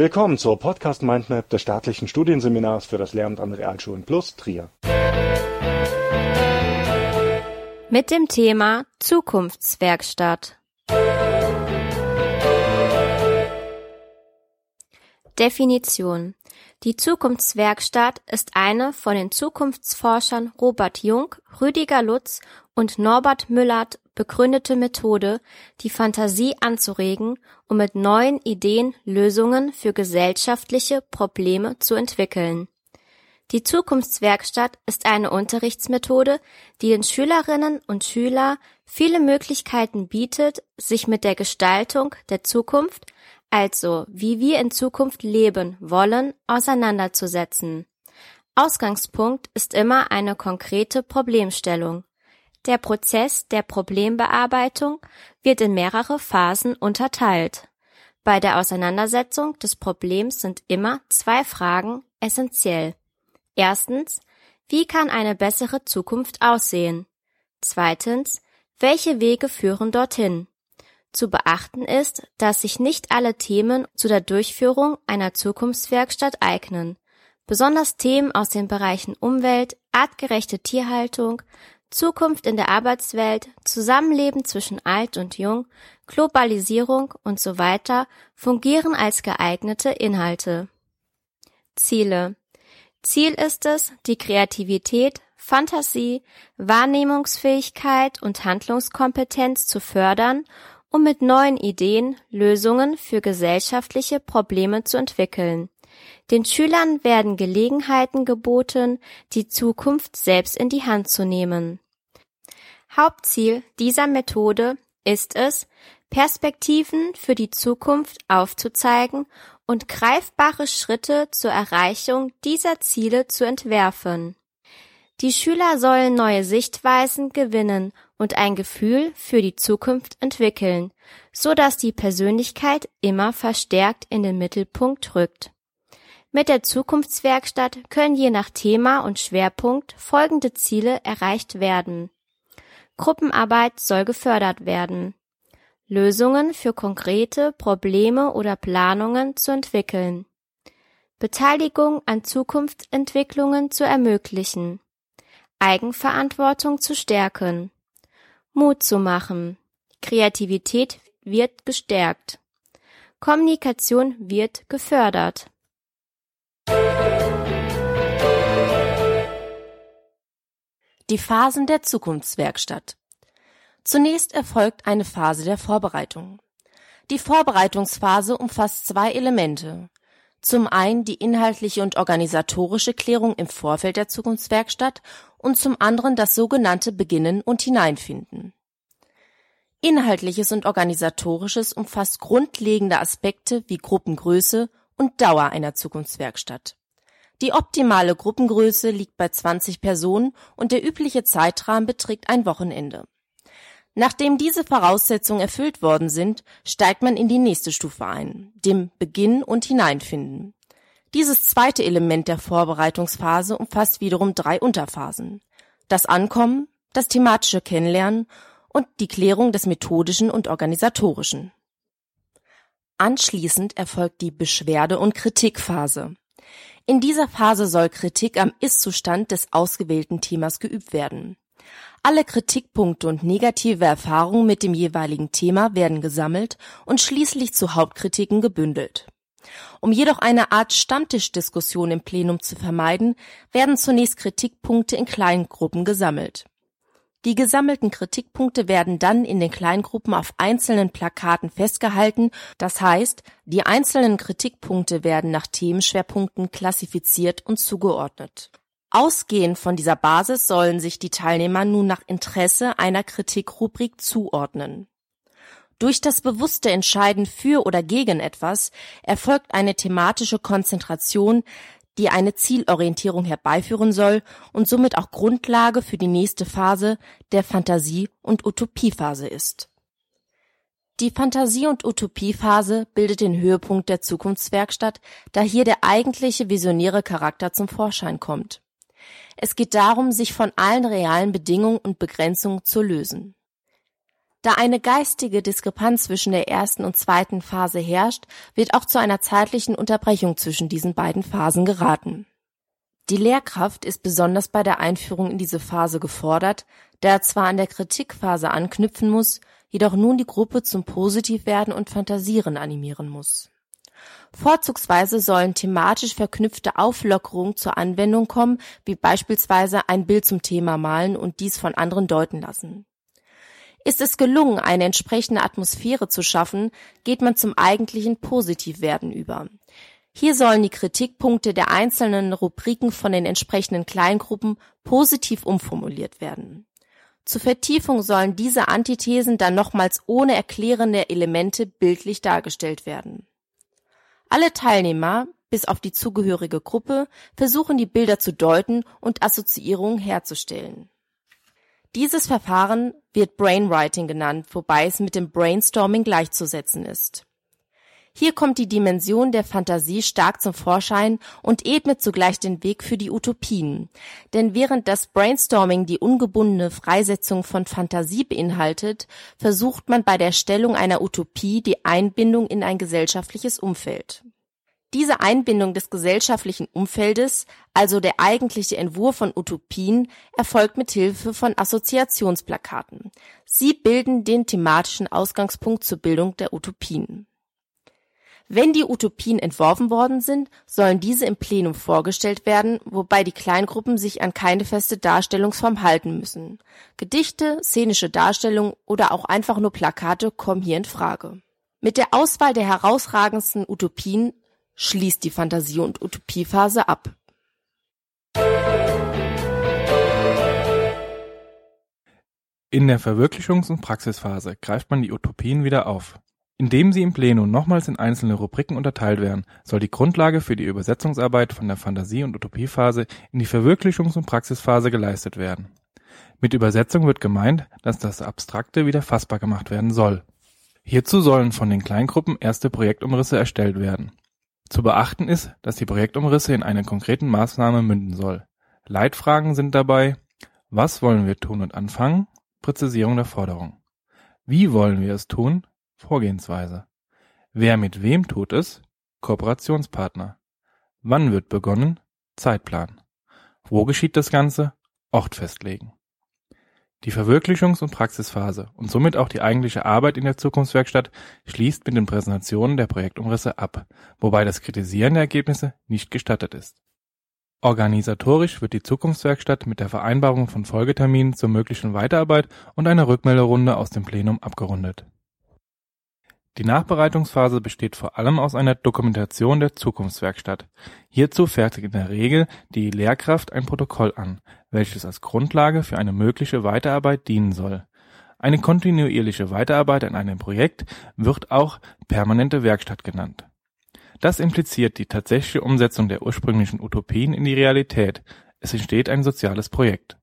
Willkommen zur Podcast Mindmap des staatlichen Studienseminars für das Lehramt an Realschulen Plus Trier. Mit dem Thema Zukunftswerkstatt. Definition Die Zukunftswerkstatt ist eine von den Zukunftsforschern Robert Jung, Rüdiger Lutz und Norbert Müllert begründete Methode, die Fantasie anzuregen, um mit neuen Ideen Lösungen für gesellschaftliche Probleme zu entwickeln. Die Zukunftswerkstatt ist eine Unterrichtsmethode, die den Schülerinnen und Schüler viele Möglichkeiten bietet, sich mit der Gestaltung der Zukunft, also wie wir in Zukunft leben wollen, auseinanderzusetzen. Ausgangspunkt ist immer eine konkrete Problemstellung. Der Prozess der Problembearbeitung wird in mehrere Phasen unterteilt. Bei der Auseinandersetzung des Problems sind immer zwei Fragen essentiell. Erstens, wie kann eine bessere Zukunft aussehen? Zweitens, welche Wege führen dorthin? Zu beachten ist, dass sich nicht alle Themen zu der Durchführung einer Zukunftswerkstatt eignen. Besonders Themen aus den Bereichen Umwelt, artgerechte Tierhaltung, Zukunft in der Arbeitswelt, Zusammenleben zwischen alt und jung, Globalisierung und so weiter fungieren als geeignete Inhalte. Ziele Ziel ist es, die Kreativität, Fantasie, Wahrnehmungsfähigkeit und Handlungskompetenz zu fördern, um mit neuen Ideen Lösungen für gesellschaftliche Probleme zu entwickeln. Den Schülern werden Gelegenheiten geboten, die Zukunft selbst in die Hand zu nehmen. Hauptziel dieser Methode ist es, Perspektiven für die Zukunft aufzuzeigen und greifbare Schritte zur Erreichung dieser Ziele zu entwerfen. Die Schüler sollen neue Sichtweisen gewinnen und ein Gefühl für die Zukunft entwickeln, so dass die Persönlichkeit immer verstärkt in den Mittelpunkt rückt. Mit der Zukunftswerkstatt können je nach Thema und Schwerpunkt folgende Ziele erreicht werden. Gruppenarbeit soll gefördert werden. Lösungen für konkrete Probleme oder Planungen zu entwickeln. Beteiligung an Zukunftsentwicklungen zu ermöglichen. Eigenverantwortung zu stärken. Mut zu machen. Kreativität wird gestärkt. Kommunikation wird gefördert. Die Phasen der Zukunftswerkstatt. Zunächst erfolgt eine Phase der Vorbereitung. Die Vorbereitungsphase umfasst zwei Elemente. Zum einen die inhaltliche und organisatorische Klärung im Vorfeld der Zukunftswerkstatt und zum anderen das sogenannte Beginnen und Hineinfinden. Inhaltliches und organisatorisches umfasst grundlegende Aspekte wie Gruppengröße und Dauer einer Zukunftswerkstatt. Die optimale Gruppengröße liegt bei 20 Personen und der übliche Zeitrahmen beträgt ein Wochenende. Nachdem diese Voraussetzungen erfüllt worden sind, steigt man in die nächste Stufe ein, dem Beginn und Hineinfinden. Dieses zweite Element der Vorbereitungsphase umfasst wiederum drei Unterphasen. Das Ankommen, das thematische Kennenlernen und die Klärung des methodischen und organisatorischen. Anschließend erfolgt die Beschwerde- und Kritikphase. In dieser Phase soll Kritik am Ist-Zustand des ausgewählten Themas geübt werden. Alle Kritikpunkte und negative Erfahrungen mit dem jeweiligen Thema werden gesammelt und schließlich zu Hauptkritiken gebündelt. Um jedoch eine Art Stammtischdiskussion im Plenum zu vermeiden, werden zunächst Kritikpunkte in kleinen Gruppen gesammelt. Die gesammelten Kritikpunkte werden dann in den Kleingruppen auf einzelnen Plakaten festgehalten, das heißt, die einzelnen Kritikpunkte werden nach Themenschwerpunkten klassifiziert und zugeordnet. Ausgehend von dieser Basis sollen sich die Teilnehmer nun nach Interesse einer Kritikrubrik zuordnen. Durch das bewusste Entscheiden für oder gegen etwas erfolgt eine thematische Konzentration, die eine Zielorientierung herbeiführen soll und somit auch Grundlage für die nächste Phase der Fantasie- und Utopiephase ist. Die Fantasie- und Utopiephase bildet den Höhepunkt der Zukunftswerkstatt, da hier der eigentliche visionäre Charakter zum Vorschein kommt. Es geht darum, sich von allen realen Bedingungen und Begrenzungen zu lösen. Da eine geistige Diskrepanz zwischen der ersten und zweiten Phase herrscht, wird auch zu einer zeitlichen Unterbrechung zwischen diesen beiden Phasen geraten. Die Lehrkraft ist besonders bei der Einführung in diese Phase gefordert, da er zwar an der Kritikphase anknüpfen muss, jedoch nun die Gruppe zum Positivwerden und Fantasieren animieren muss. Vorzugsweise sollen thematisch verknüpfte Auflockerungen zur Anwendung kommen, wie beispielsweise ein Bild zum Thema malen und dies von anderen deuten lassen. Ist es gelungen, eine entsprechende Atmosphäre zu schaffen, geht man zum eigentlichen Positivwerden über. Hier sollen die Kritikpunkte der einzelnen Rubriken von den entsprechenden Kleingruppen positiv umformuliert werden. Zur Vertiefung sollen diese Antithesen dann nochmals ohne erklärende Elemente bildlich dargestellt werden. Alle Teilnehmer, bis auf die zugehörige Gruppe, versuchen die Bilder zu deuten und Assoziierungen herzustellen. Dieses Verfahren wird Brainwriting genannt, wobei es mit dem Brainstorming gleichzusetzen ist. Hier kommt die Dimension der Fantasie stark zum Vorschein und ebnet zugleich den Weg für die Utopien. Denn während das Brainstorming die ungebundene Freisetzung von Fantasie beinhaltet, versucht man bei der Stellung einer Utopie die Einbindung in ein gesellschaftliches Umfeld. Diese Einbindung des gesellschaftlichen Umfeldes, also der eigentliche Entwurf von Utopien, erfolgt mit Hilfe von Assoziationsplakaten. Sie bilden den thematischen Ausgangspunkt zur Bildung der Utopien. Wenn die Utopien entworfen worden sind, sollen diese im Plenum vorgestellt werden, wobei die Kleingruppen sich an keine feste Darstellungsform halten müssen. Gedichte, szenische Darstellungen oder auch einfach nur Plakate kommen hier in Frage. Mit der Auswahl der herausragendsten Utopien schließt die Fantasie- und Utopiephase ab. In der Verwirklichungs- und Praxisphase greift man die Utopien wieder auf. Indem sie im Plenum nochmals in einzelne Rubriken unterteilt werden, soll die Grundlage für die Übersetzungsarbeit von der Fantasie- und Utopiephase in die Verwirklichungs- und Praxisphase geleistet werden. Mit Übersetzung wird gemeint, dass das Abstrakte wieder fassbar gemacht werden soll. Hierzu sollen von den Kleingruppen erste Projektumrisse erstellt werden. Zu beachten ist, dass die Projektumrisse in eine konkreten Maßnahme münden soll. Leitfragen sind dabei: Was wollen wir tun und anfangen? Präzisierung der Forderung. Wie wollen wir es tun? Vorgehensweise. Wer mit wem tut es? Kooperationspartner. Wann wird begonnen? Zeitplan. Wo geschieht das Ganze? Ort festlegen. Die Verwirklichungs- und Praxisphase und somit auch die eigentliche Arbeit in der Zukunftswerkstatt schließt mit den Präsentationen der Projektumrisse ab, wobei das Kritisieren der Ergebnisse nicht gestattet ist. Organisatorisch wird die Zukunftswerkstatt mit der Vereinbarung von Folgeterminen zur möglichen Weiterarbeit und einer Rückmelderunde aus dem Plenum abgerundet die Nachbereitungsphase besteht vor allem aus einer Dokumentation der Zukunftswerkstatt. Hierzu fertigt in der Regel die Lehrkraft ein Protokoll an, welches als Grundlage für eine mögliche Weiterarbeit dienen soll. Eine kontinuierliche Weiterarbeit an einem Projekt wird auch permanente Werkstatt genannt. Das impliziert die tatsächliche Umsetzung der ursprünglichen Utopien in die Realität, es entsteht ein soziales Projekt.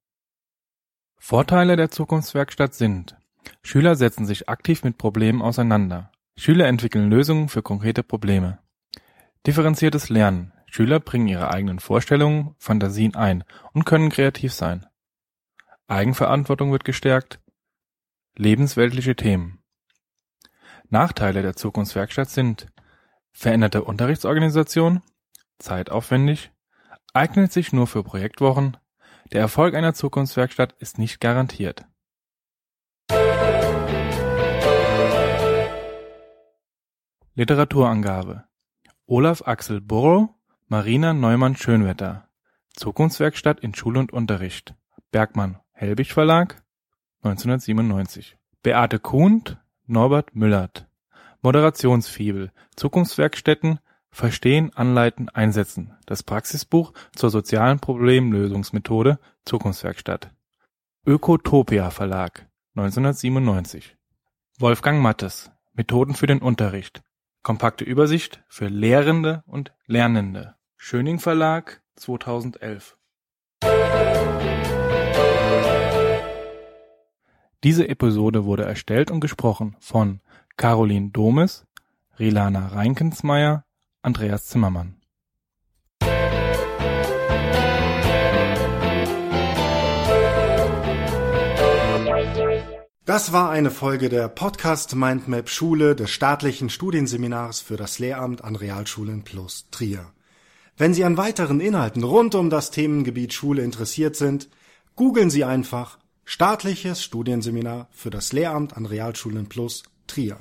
Vorteile der Zukunftswerkstatt sind Schüler setzen sich aktiv mit Problemen auseinander Schüler entwickeln Lösungen für konkrete Probleme. Differenziertes Lernen: Schüler bringen ihre eigenen Vorstellungen, Fantasien ein und können kreativ sein. Eigenverantwortung wird gestärkt. Lebensweltliche Themen. Nachteile der Zukunftswerkstatt sind veränderte Unterrichtsorganisation, zeitaufwendig, eignet sich nur für Projektwochen, der Erfolg einer Zukunftswerkstatt ist nicht garantiert Literaturangabe: Olaf Axel Burrow, Marina Neumann-Schönwetter: Zukunftswerkstatt in Schule und Unterricht. Bergmann Helbig Verlag, 1997. Beate Kuhnt, Norbert Müllert: Moderationsfibel: Zukunftswerkstätten Verstehen, Anleiten, Einsetzen. Das Praxisbuch zur sozialen Problemlösungsmethode Zukunftswerkstatt. Ökotopia Verlag, 1997. Wolfgang Mattes: Methoden für den Unterricht Kompakte Übersicht für Lehrende und Lernende. Schöning Verlag, 2011. Diese Episode wurde erstellt und gesprochen von Caroline Domes, Rilana Reinkensmeier, Andreas Zimmermann Das war eine Folge der Podcast Mindmap Schule des staatlichen Studienseminars für das Lehramt an Realschulen plus Trier. Wenn Sie an weiteren Inhalten rund um das Themengebiet Schule interessiert sind, googeln Sie einfach Staatliches Studienseminar für das Lehramt an Realschulen plus Trier.